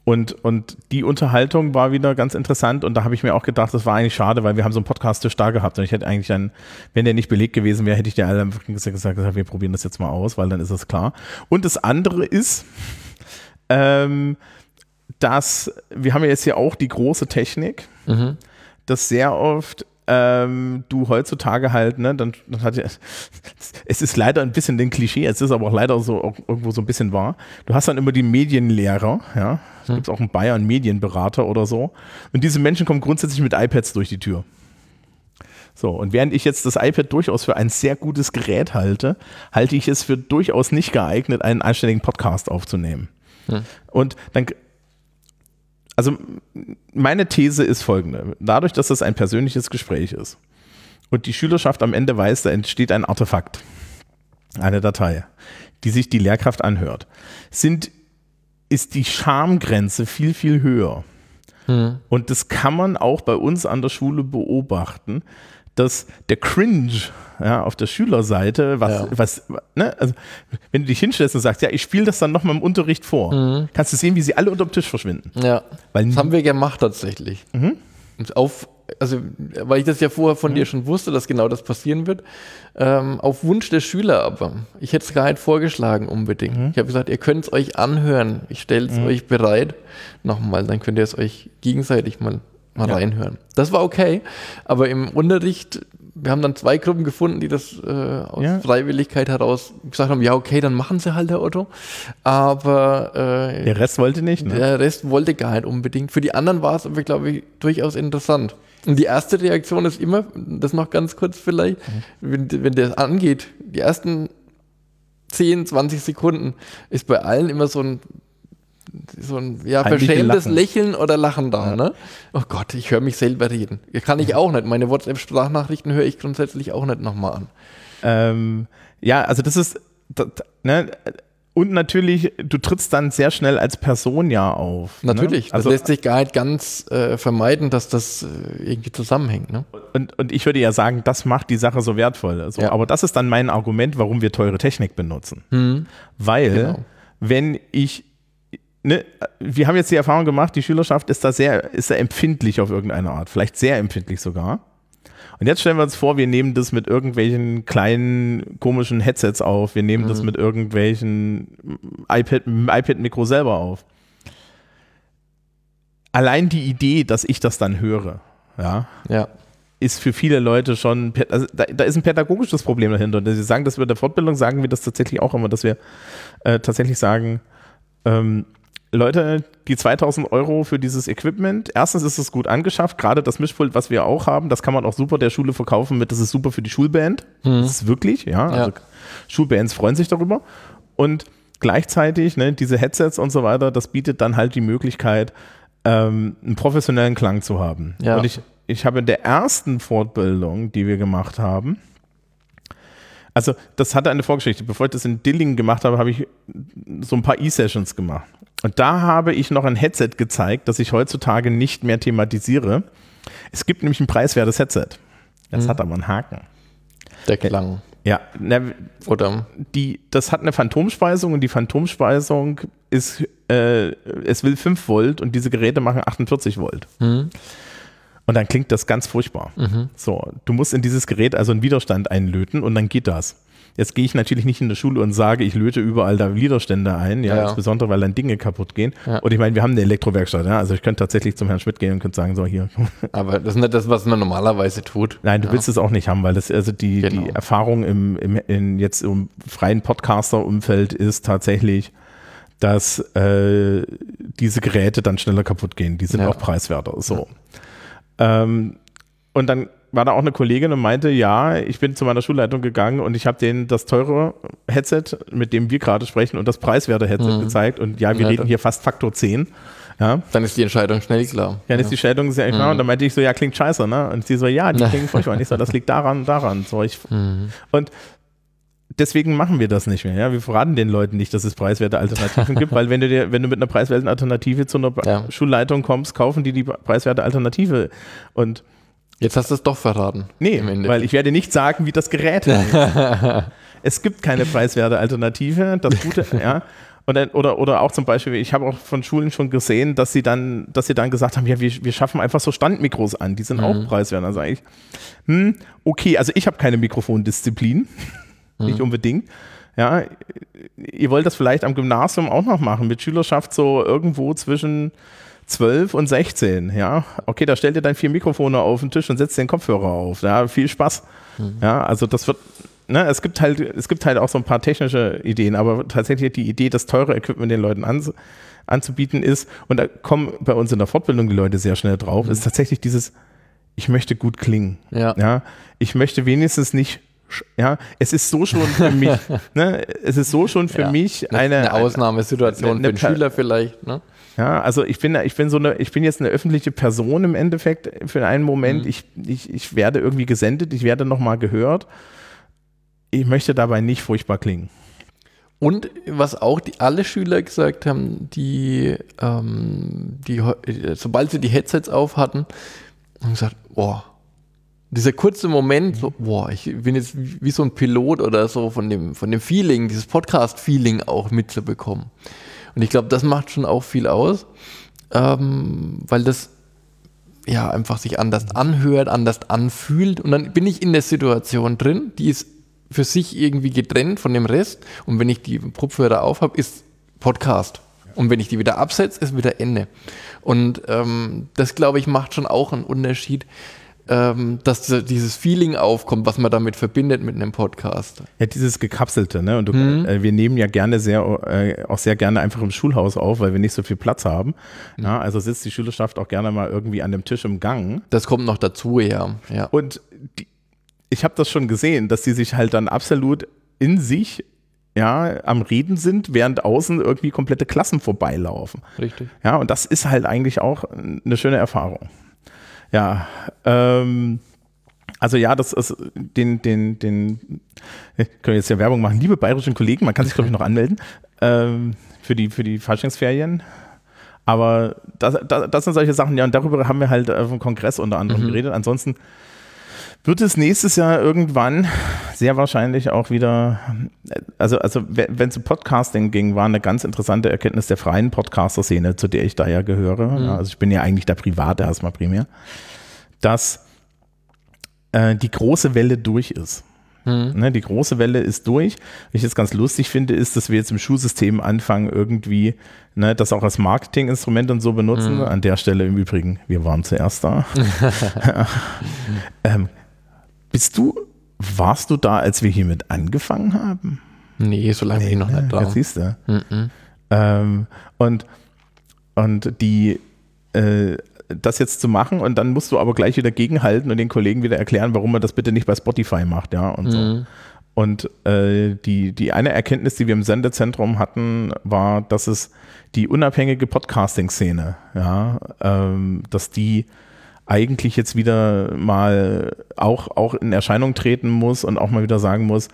S1: und, und die Unterhaltung war wieder ganz interessant und da habe ich mir auch gedacht, das war eigentlich schade, weil wir haben so einen Podcast-Tisch da gehabt und ich hätte eigentlich dann, wenn der nicht belegt gewesen wäre, hätte ich dir alle einfach gesagt, gesagt, wir probieren das jetzt mal aus, weil dann ist das klar. Und das andere ist, ähm, dass wir haben ja jetzt hier auch die große Technik, mhm. dass sehr oft ähm, du heutzutage halt, ne, dann, dann hat ja, (laughs) es ist leider ein bisschen ein Klischee, es ist aber auch leider so auch irgendwo so ein bisschen wahr. Du hast dann immer die Medienlehrer, ja, es hm. gibt auch einen Bayern Medienberater oder so. Und diese Menschen kommen grundsätzlich mit iPads durch die Tür. So, und während ich jetzt das iPad durchaus für ein sehr gutes Gerät halte, halte ich es für durchaus nicht geeignet, einen anständigen Podcast aufzunehmen. Hm. Und dann also meine These ist folgende. Dadurch, dass das ein persönliches Gespräch ist und die Schülerschaft am Ende weiß, da entsteht ein Artefakt, eine Datei, die sich die Lehrkraft anhört, sind, ist die Schamgrenze viel, viel höher. Hm. Und das kann man auch bei uns an der Schule beobachten, dass der Cringe ja, auf der Schülerseite, was, ja. was ne, also wenn du dich hinstellst und sagst, ja, ich spiele das dann nochmal im Unterricht vor, mhm. kannst du sehen, wie sie alle unter dem Tisch verschwinden.
S2: Ja,
S1: Weil
S2: das haben wir gemacht tatsächlich. Mhm. auf, also, weil ich das ja vorher von mhm. dir schon wusste, dass genau das passieren wird, ähm, auf Wunsch der Schüler aber. Ich hätte es gar nicht vorgeschlagen unbedingt. Mhm. Ich habe gesagt, ihr könnt es euch anhören. Ich stelle es mhm. euch bereit. Nochmal, dann könnt ihr es euch gegenseitig mal mal ja. reinhören. Das war okay, aber im Unterricht, wir haben dann zwei Gruppen gefunden, die das äh, aus ja. Freiwilligkeit heraus gesagt haben, ja okay, dann machen sie halt der Otto, aber
S1: äh, der Rest wollte nicht,
S2: ne? Der Rest wollte gar nicht unbedingt. Für die anderen war es aber, glaube ich, durchaus interessant. Und die erste Reaktion ist immer, das noch ganz kurz vielleicht, mhm. wenn, wenn das angeht, die ersten 10, 20 Sekunden ist bei allen immer so ein so ein ja, verschämtes Lächeln oder Lachen da. Ja. Ne? Oh Gott, ich höre mich selber reden. Kann ich auch nicht. Meine WhatsApp-Sprachnachrichten höre ich grundsätzlich auch nicht nochmal an.
S1: Ähm, ja, also das ist, das, ne, und natürlich, du trittst dann sehr schnell als Person ja auf.
S2: Ne? Natürlich, ne? also, das lässt sich gar nicht ganz äh, vermeiden, dass das äh, irgendwie zusammenhängt. Ne?
S1: Und, und ich würde ja sagen, das macht die Sache so wertvoll. Also, ja. Aber das ist dann mein Argument, warum wir teure Technik benutzen. Mhm. Weil, genau. wenn ich ne, wir haben jetzt die Erfahrung gemacht, die Schülerschaft ist da sehr, ist da empfindlich auf irgendeine Art, vielleicht sehr empfindlich sogar. Und jetzt stellen wir uns vor, wir nehmen das mit irgendwelchen kleinen komischen Headsets auf, wir nehmen mhm. das mit irgendwelchen iPad, iPad-Mikro selber auf. Allein die Idee, dass ich das dann höre, ja,
S2: ja.
S1: ist für viele Leute schon, also da, da, ist ein pädagogisches Problem dahinter. Und sie sagen, dass wir in der Fortbildung sagen wir das tatsächlich auch immer, dass wir äh, tatsächlich sagen, ähm, Leute, die 2000 Euro für dieses Equipment, erstens ist es gut angeschafft, gerade das Mischpult, was wir auch haben, das kann man auch super der Schule verkaufen mit, das ist super für die Schulband. Mhm. Das ist wirklich, ja, also ja. Schulbands freuen sich darüber. Und gleichzeitig, ne, diese Headsets und so weiter, das bietet dann halt die Möglichkeit, ähm, einen professionellen Klang zu haben. Ja. Und ich, ich habe in der ersten Fortbildung, die wir gemacht haben, also das hatte eine Vorgeschichte. Bevor ich das in Dillingen gemacht habe, habe ich so ein paar E-Sessions gemacht. Und da habe ich noch ein Headset gezeigt, das ich heutzutage nicht mehr thematisiere. Es gibt nämlich ein preiswertes Headset. Das hm. hat aber einen Haken.
S2: Der Klang.
S1: Ja, ne, oder die, das hat eine Phantomspeisung und die Phantomspeisung ist, äh, es will 5 Volt und diese Geräte machen 48 Volt. Mhm. Und dann klingt das ganz furchtbar. Mhm. So, du musst in dieses Gerät also einen Widerstand einlöten und dann geht das. Jetzt gehe ich natürlich nicht in der Schule und sage, ich löte überall da Widerstände ein, ja, ja. insbesondere weil dann Dinge kaputt gehen. Ja. Und ich meine, wir haben eine Elektrowerkstatt, ja, also ich könnte tatsächlich zum Herrn Schmidt gehen und könnte sagen, so hier. (laughs)
S2: Aber das ist nicht das, was man normalerweise tut.
S1: Nein, du ja. willst es auch nicht haben, weil das, also die, genau. die Erfahrung im, im in jetzt im freien Podcaster-Umfeld ist tatsächlich, dass äh, diese Geräte dann schneller kaputt gehen. Die sind auch preiswerter. So. Ähm, und dann war da auch eine Kollegin und meinte, ja, ich bin zu meiner Schulleitung gegangen und ich habe denen das teure Headset, mit dem wir gerade sprechen, und das preiswerte Headset mhm. gezeigt. Und ja, wir ja, reden hier fast Faktor 10. Ja.
S2: Dann ist die Entscheidung schnell klar.
S1: Dann ja. ist die Entscheidung sehr klar. Mhm. Und dann meinte ich so, ja, klingt scheiße, ne? Und sie so, ja, die (laughs) klingen furchtbar. Und ich so, das liegt daran, daran. So, ich, mhm. Und deswegen machen wir das nicht mehr. Ja? Wir verraten den Leuten nicht, dass es preiswerte Alternativen gibt, weil wenn du, dir, wenn du mit einer preiswerten Alternative zu einer ja. Schulleitung kommst, kaufen die die preiswerte Alternative. Und
S2: Jetzt hast du es doch verraten.
S1: Nee, weil ich werde nicht sagen, wie das Gerät heißt. (laughs) es gibt keine preiswerte Alternative. Das Gute, (laughs) ja. Dann, oder, oder auch zum Beispiel, ich habe auch von Schulen schon gesehen, dass sie dann, dass sie dann gesagt haben, ja, wir, wir schaffen einfach so Standmikros an, die sind mhm. auch preiswert. Also eigentlich, hm, okay, also ich habe keine Mikrofondisziplin, mhm. nicht unbedingt. Ja, ihr wollt das vielleicht am Gymnasium auch noch machen, mit Schülerschaft so irgendwo zwischen 12 und 16, ja. Okay, da stellt ihr dann vier Mikrofone auf den Tisch und setzt den Kopfhörer auf. Ja, viel Spaß. Mhm. Ja, also das wird, ne, es gibt halt, es gibt halt auch so ein paar technische Ideen, aber tatsächlich die Idee, das teure Equipment den Leuten an, anzubieten ist, und da kommen bei uns in der Fortbildung die Leute sehr schnell drauf, mhm. ist tatsächlich dieses, ich möchte gut klingen. Ja. ja. Ich möchte wenigstens nicht ja, es ist so schon für (laughs) mich, ne, es ist so schon für ja, mich eine,
S2: eine Ausnahmesituation eine, eine, für einen Schüler vielleicht, ne?
S1: Ja, also ich bin, ich bin so eine, ich bin jetzt eine öffentliche Person im Endeffekt für einen Moment. Mhm. Ich, ich, ich werde irgendwie gesendet, ich werde nochmal gehört. Ich möchte dabei nicht furchtbar klingen.
S2: Und was auch die, alle Schüler gesagt haben, die, ähm, die, sobald sie die Headsets auf hatten, haben gesagt, boah, dieser kurze Moment, so, boah, ich bin jetzt wie so ein Pilot oder so von dem, von dem Feeling, dieses Podcast-Feeling auch mitzubekommen. Und ich glaube, das macht schon auch viel aus, ähm, weil das ja einfach sich anders anhört, anders anfühlt. Und dann bin ich in der Situation drin, die ist für sich irgendwie getrennt von dem Rest. Und wenn ich die Kopfhörer auf habe, ist Podcast. Und wenn ich die wieder absetze, ist wieder Ende. Und ähm, das, glaube ich, macht schon auch einen Unterschied, ähm, dass dieses Feeling aufkommt, was man damit verbindet mit einem Podcast.
S1: Ja, dieses gekapselte, ne? Und du, mhm. äh, wir nehmen ja gerne sehr, äh, auch sehr gerne einfach im Schulhaus auf, weil wir nicht so viel Platz haben. Mhm. Ja, also sitzt die Schülerschaft auch gerne mal irgendwie an dem Tisch im Gang.
S2: Das kommt noch dazu, ja.
S1: ja. Und die, ich habe das schon gesehen, dass die sich halt dann absolut in sich ja, am Reden sind, während außen irgendwie komplette Klassen vorbeilaufen.
S2: Richtig.
S1: Ja, und das ist halt eigentlich auch eine schöne Erfahrung. Ja, ähm, also ja, das ist den, den, den, können wir jetzt ja Werbung machen. Liebe bayerischen Kollegen, man kann sich, glaube ich, noch anmelden ähm, für die, für die Faschingsferien. Aber das, das, das, sind solche Sachen, ja, und darüber haben wir halt auf dem Kongress unter anderem mhm. geredet. Ansonsten wird es nächstes Jahr irgendwann sehr wahrscheinlich auch wieder, also, also wenn es um Podcasting ging, war eine ganz interessante Erkenntnis der freien Podcaster-Szene, zu der ich da ja gehöre. Mhm. also ich bin ja eigentlich der Private erstmal primär, dass äh, die große Welle durch ist. Mhm. Ne, die große Welle ist durch. Was ich jetzt ganz lustig finde, ist, dass wir jetzt im Schulsystem anfangen, irgendwie ne, das auch als Marketinginstrument und so benutzen. Mhm. An der Stelle im Übrigen, wir waren zuerst da. (laughs) (laughs) ähm, bist du, warst du da, als wir hiermit angefangen haben?
S2: Nee, so lange nee, bin ich noch nicht da.
S1: Jetzt siehst du. Mhm. Ähm, und, und die, äh, das jetzt zu machen und dann musst du aber gleich wieder gegenhalten und den Kollegen wieder erklären, warum man das bitte nicht bei Spotify macht, ja, und mhm. so. Und äh, die, die eine Erkenntnis, die wir im Sendezentrum hatten, war, dass es die unabhängige Podcasting-Szene, ja, ähm, dass die eigentlich jetzt wieder mal auch, auch in Erscheinung treten muss und auch mal wieder sagen muss,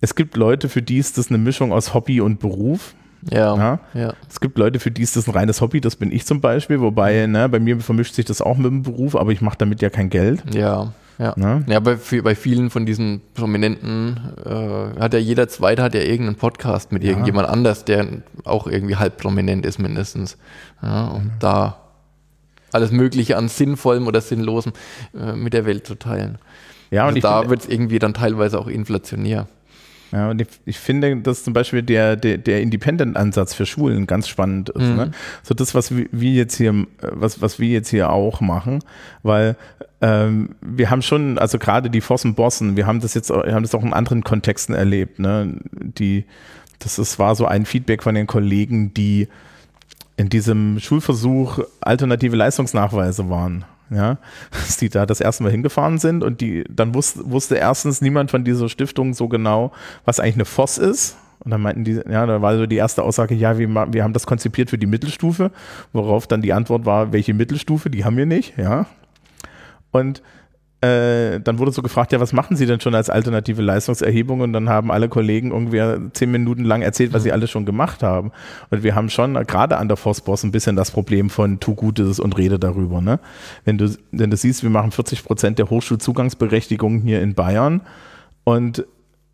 S1: es gibt Leute, für die ist das eine Mischung aus Hobby und Beruf.
S2: Ja, ja,
S1: ja. Es gibt Leute, für die ist das ein reines Hobby, das bin ich zum Beispiel, wobei, ne, bei mir vermischt sich das auch mit dem Beruf, aber ich mache damit ja kein Geld.
S2: Ja. Ja, ne? ja bei, bei vielen von diesen Prominenten äh, hat ja jeder Zweite hat ja irgendeinen Podcast mit ja. irgendjemand anders, der auch irgendwie halb prominent ist mindestens. Ja, und ja. da alles Mögliche an Sinnvollem oder Sinnlosem äh, mit der Welt zu teilen. Ja, und also da wird es irgendwie dann teilweise auch inflationär.
S1: Ja, und ich, ich, finde, dass zum Beispiel der, der, der Independent-Ansatz für Schulen ganz spannend ist. Mhm. Ne? So das, was wir jetzt hier, was, was wir jetzt hier auch machen, weil ähm, wir haben schon, also gerade die Fossen Bossen, wir haben das jetzt, wir haben das auch in anderen Kontexten erlebt. Ne? Die, das ist, war so ein Feedback von den Kollegen, die in diesem Schulversuch alternative Leistungsnachweise waren ja, (laughs) dass die da das erste Mal hingefahren sind und die, dann wusste, wusste erstens niemand von dieser Stiftung so genau, was eigentlich eine FOS ist. Und dann meinten die, ja, da war so die erste Aussage, ja, wir, wir haben das konzipiert für die Mittelstufe, worauf dann die Antwort war, welche Mittelstufe, die haben wir nicht, ja. Und äh, dann wurde so gefragt, ja, was machen Sie denn schon als alternative Leistungserhebung? Und dann haben alle Kollegen irgendwie zehn Minuten lang erzählt, was sie alles schon gemacht haben. Und wir haben schon gerade an der Forstboss ein bisschen das Problem von tu Gutes und rede darüber. Ne? Wenn, du, wenn du siehst, wir machen 40 Prozent der Hochschulzugangsberechtigungen hier in Bayern und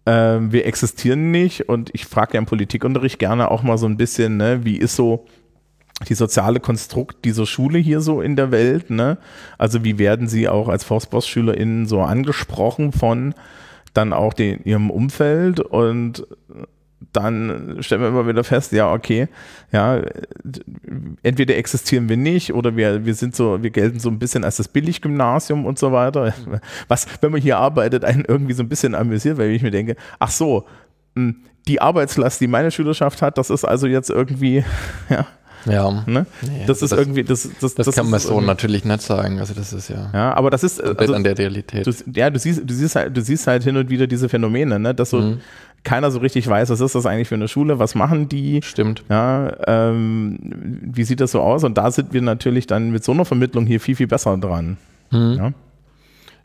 S1: äh, wir existieren nicht. Und ich frage ja im Politikunterricht gerne auch mal so ein bisschen, ne, wie ist so die soziale Konstrukt dieser Schule hier so in der Welt. Ne? Also wie werden sie auch als Forstboss-SchülerInnen so angesprochen von dann auch den, ihrem Umfeld und dann stellen wir immer wieder fest, ja, okay, ja, entweder existieren wir nicht oder wir, wir sind so, wir gelten so ein bisschen als das Billiggymnasium und so weiter. Was, wenn man hier arbeitet, einen irgendwie so ein bisschen amüsiert, weil ich mir denke, ach so, hm, die Arbeitslast, die meine Schülerschaft hat, das ist also jetzt irgendwie, (laughs) ja,
S2: ja.
S1: Ne? Nee, das ist das, irgendwie, das,
S2: das, das, das kann man so natürlich nicht sagen. Also das ist ja.
S1: Ja, aber das ist
S2: also, an der Realität.
S1: Du, ja, du siehst, du siehst halt, du siehst halt hin und wieder diese Phänomene, ne? Dass so mhm. keiner so richtig weiß, was ist das eigentlich für eine Schule, was machen die?
S2: Stimmt.
S1: Ja, ähm, wie sieht das so aus? Und da sind wir natürlich dann mit so einer Vermittlung hier viel, viel besser dran. Mhm.
S2: Ja?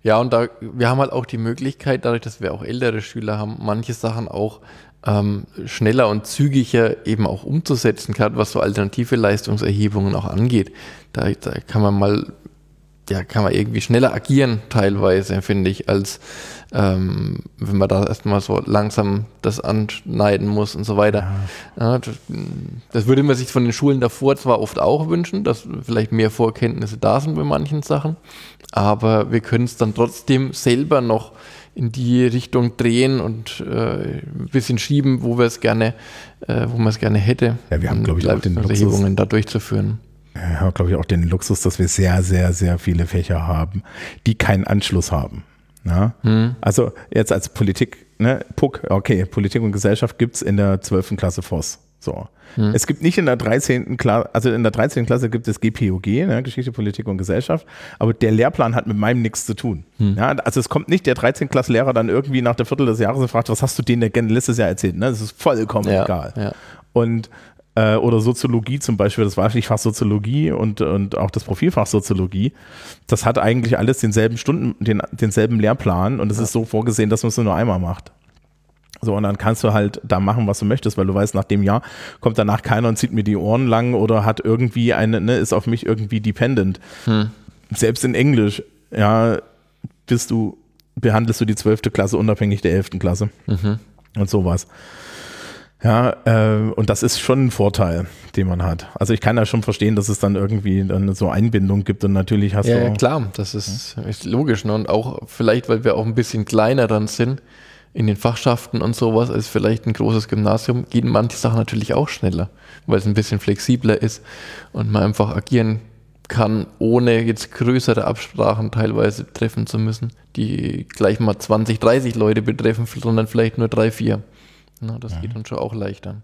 S2: Ja, und da, wir haben halt auch die Möglichkeit, dadurch, dass wir auch ältere Schüler haben, manche Sachen auch ähm, schneller und zügiger eben auch umzusetzen, gerade was so alternative Leistungserhebungen auch angeht. Da, da kann man mal, ja, kann man irgendwie schneller agieren teilweise, finde ich, als ähm, wenn man da erstmal so langsam das anschneiden muss und so weiter. Ja. Ja, das, das, würde man sich von den Schulen davor zwar oft auch wünschen, dass vielleicht mehr Vorkenntnisse da sind bei manchen Sachen, aber wir können es dann trotzdem selber noch in die Richtung drehen und äh, ein bisschen schieben, wo wir es gerne, äh, wo man es gerne hätte.
S1: Ja, wir haben, glaube ich, auch den Luxus,
S2: da durchzuführen.
S1: Ja, haben, glaube ich, auch den Luxus, dass wir sehr, sehr, sehr viele Fächer haben, die keinen Anschluss haben. Ja? Hm. Also jetzt als Politik, ne, PUC, okay, Politik und Gesellschaft gibt es in der 12. Klasse FOS. So. Hm. Es gibt nicht in der 13. Klasse, also in der 13. Klasse gibt es GPOG, ne, Geschichte, Politik und Gesellschaft, aber der Lehrplan hat mit meinem nichts zu tun. Hm. Ja, also es kommt nicht der 13. Klassenlehrer dann irgendwie nach der Viertel des Jahres und fragt, was hast du denen denn letztes Jahr erzählt? Ne? Das ist vollkommen ja, egal. Ja. Und äh, oder Soziologie zum Beispiel, das Wahlpflichtfach Soziologie und, und auch das Profilfach Soziologie, das hat eigentlich alles denselben Stunden, den, denselben Lehrplan und es ist so vorgesehen, dass man es nur einmal macht. So, und dann kannst du halt da machen, was du möchtest, weil du weißt, nach dem Jahr kommt danach keiner und zieht mir die Ohren lang oder hat irgendwie eine, ne, ist auf mich irgendwie dependent. Hm. Selbst in Englisch, ja, bist du, behandelst du die zwölfte Klasse unabhängig der elften Klasse. Mhm. Und sowas. Ja, äh, und das ist schon ein Vorteil, den man hat. Also ich kann ja schon verstehen, dass es dann irgendwie dann so Einbindung gibt und natürlich hast
S2: ja,
S1: du.
S2: Ja, klar, das ist, ist logisch. Ne? Und auch vielleicht, weil wir auch ein bisschen kleiner dann sind, in den Fachschaften und sowas als vielleicht ein großes Gymnasium, gehen manche Sachen natürlich auch schneller, weil es ein bisschen flexibler ist und man einfach agieren kann, ohne jetzt größere Absprachen teilweise treffen zu müssen, die gleich mal 20, 30 Leute betreffen, sondern vielleicht nur drei, vier. Na, das ja. geht dann schon auch leichter.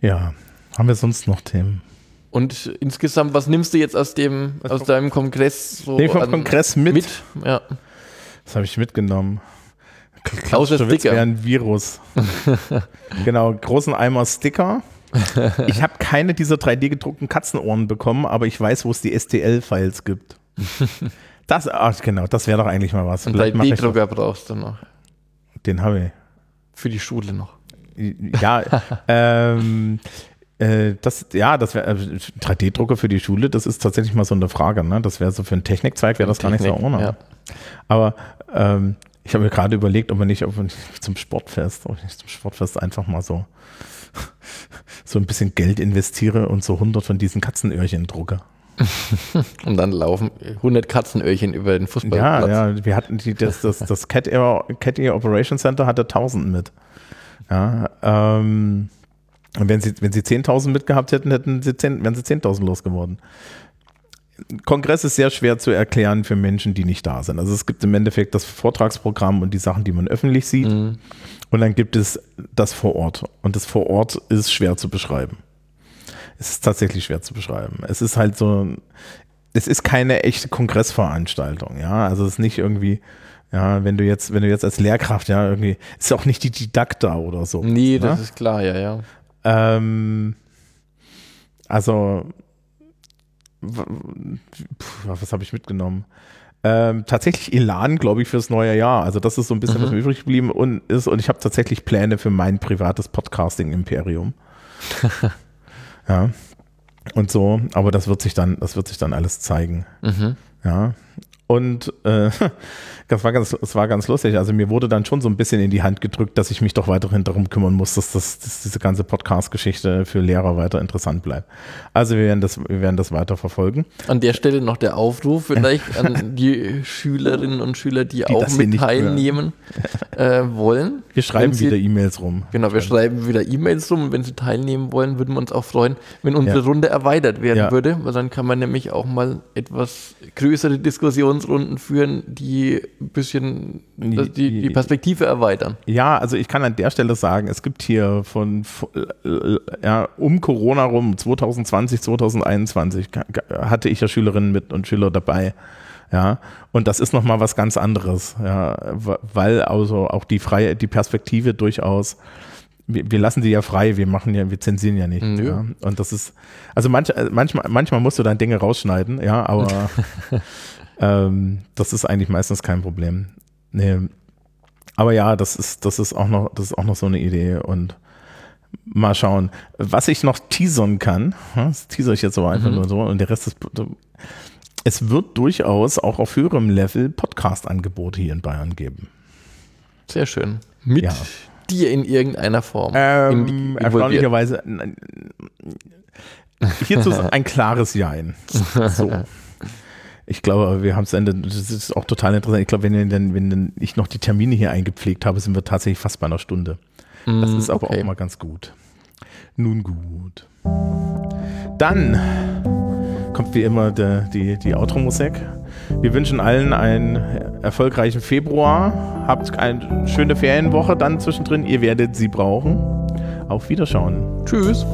S1: Ja, haben wir sonst noch Themen?
S2: Und insgesamt, was nimmst du jetzt aus dem, was aus deinem Kongress
S1: so? Nee, vom Kongress mit. mit?
S2: Ja.
S1: Was habe ich mitgenommen? Klaus Sticker. wäre ein Virus. (laughs) genau, großen Eimer Sticker. Ich habe keine dieser 3D gedruckten Katzenohren bekommen, aber ich weiß, wo es die STL-Files gibt. (laughs) Das, ach genau, das wäre doch eigentlich mal was.
S2: Ein 3D-Drucker brauchst du noch.
S1: Den habe ich.
S2: Für die Schule noch.
S1: Ja, (laughs) ähm, äh, das, ja, das wäre äh, 3D-Drucker für die Schule, das ist tatsächlich mal so eine Frage. Ne? Das wäre so für einen Technikzweig wäre das Technik, gar nicht so ohne. Ja. Aber ähm, ich habe mir gerade überlegt, ob man nicht, ob man nicht zum Sportfest, ob ich nicht zum Sportfest einfach mal so, (laughs) so ein bisschen Geld investiere und so 100 von diesen Katzenöhrchen drucke. (laughs)
S2: und dann laufen 100 Katzenöhrchen über den Fußballplatz.
S1: Ja, ja, wir hatten die, das, das, das (laughs) Cat, Air, Cat Air Operation Center hatte 1000 mit. Ja, ähm, und wenn sie, wenn sie 10.000 mitgehabt hätten, hätten sie 10, wären sie 10.000 losgeworden. Kongress ist sehr schwer zu erklären für Menschen, die nicht da sind. Also es gibt im Endeffekt das Vortragsprogramm und die Sachen, die man öffentlich sieht. Mhm. Und dann gibt es das vor Ort. Und das vor Ort ist schwer zu beschreiben. Es ist tatsächlich schwer zu beschreiben. Es ist halt so, es ist keine echte Kongressveranstaltung, ja. Also es ist nicht irgendwie, ja, wenn du jetzt, wenn du jetzt als Lehrkraft, ja, irgendwie, ist auch nicht die Didakta oder so.
S2: Nee, ne? das ist klar, ja, ja.
S1: Ähm, also was habe ich mitgenommen? Ähm, tatsächlich Elan, glaube ich, fürs neue Jahr. Also das ist so ein bisschen, mhm. was mir übrig geblieben und ist. Und ich habe tatsächlich Pläne für mein privates Podcasting-Imperium. (laughs) ja. Und so, aber das wird sich dann, das wird sich dann alles zeigen. Mhm. Ja. Und äh, (laughs) das, war ganz, das war ganz lustig. Also mir wurde dann schon so ein bisschen in die Hand gedrückt, dass ich mich doch weiterhin darum kümmern muss, dass, das, dass diese ganze Podcast-Geschichte für Lehrer weiter interessant bleibt. Also wir werden das, wir werden das weiter verfolgen.
S2: An der Stelle noch der Aufruf vielleicht (laughs) an die Schülerinnen und Schüler, die, die auch mit teilnehmen äh, wollen.
S1: Wir schreiben sie, wieder E-Mails rum.
S2: Genau, wir schreiben wieder E-Mails rum. Und wenn sie teilnehmen wollen, würden wir uns auch freuen, wenn unsere ja. Runde erweitert werden ja. würde, weil dann kann man nämlich auch mal etwas größere Diskussionen Diskussionsrunden führen, die ein bisschen die, die, Perspektive erweitern.
S1: Ja, also ich kann an der Stelle sagen, es gibt hier von ja, um Corona rum, 2020, 2021, hatte ich ja Schülerinnen mit und Schüler dabei. Ja, und das ist nochmal was ganz anderes, ja, weil also auch die freie, die Perspektive durchaus wir, lassen die ja frei, wir machen ja, wir zensieren ja nicht. Ja. Und das ist, also manch, manchmal, manchmal musst du dann Dinge rausschneiden, ja, aber (laughs) Ähm, das ist eigentlich meistens kein Problem. Nee. Aber ja, das ist, das ist auch noch, das ist auch noch so eine Idee und mal schauen. Was ich noch teasern kann, das teaser ich jetzt aber einfach mhm. nur so und der Rest ist, es wird durchaus auch auf höherem Level Podcast-Angebote hier in Bayern geben.
S2: Sehr schön. Mit ja. dir in irgendeiner Form.
S1: Ähm, in erstaunlicherweise, hierzu ist ein klares Jein. So. (laughs) Ich glaube, wir haben es Ende, das ist auch total interessant. Ich glaube, wenn, wenn, wenn ich noch die Termine hier eingepflegt habe, sind wir tatsächlich fast bei einer Stunde. Das mm, ist aber okay. auch mal ganz gut. Nun gut. Dann kommt wie immer der, die, die Outro-Musik. Wir wünschen allen einen erfolgreichen Februar. Habt eine schöne Ferienwoche dann zwischendrin. Ihr werdet sie brauchen. Auf Wiederschauen.
S2: Tschüss.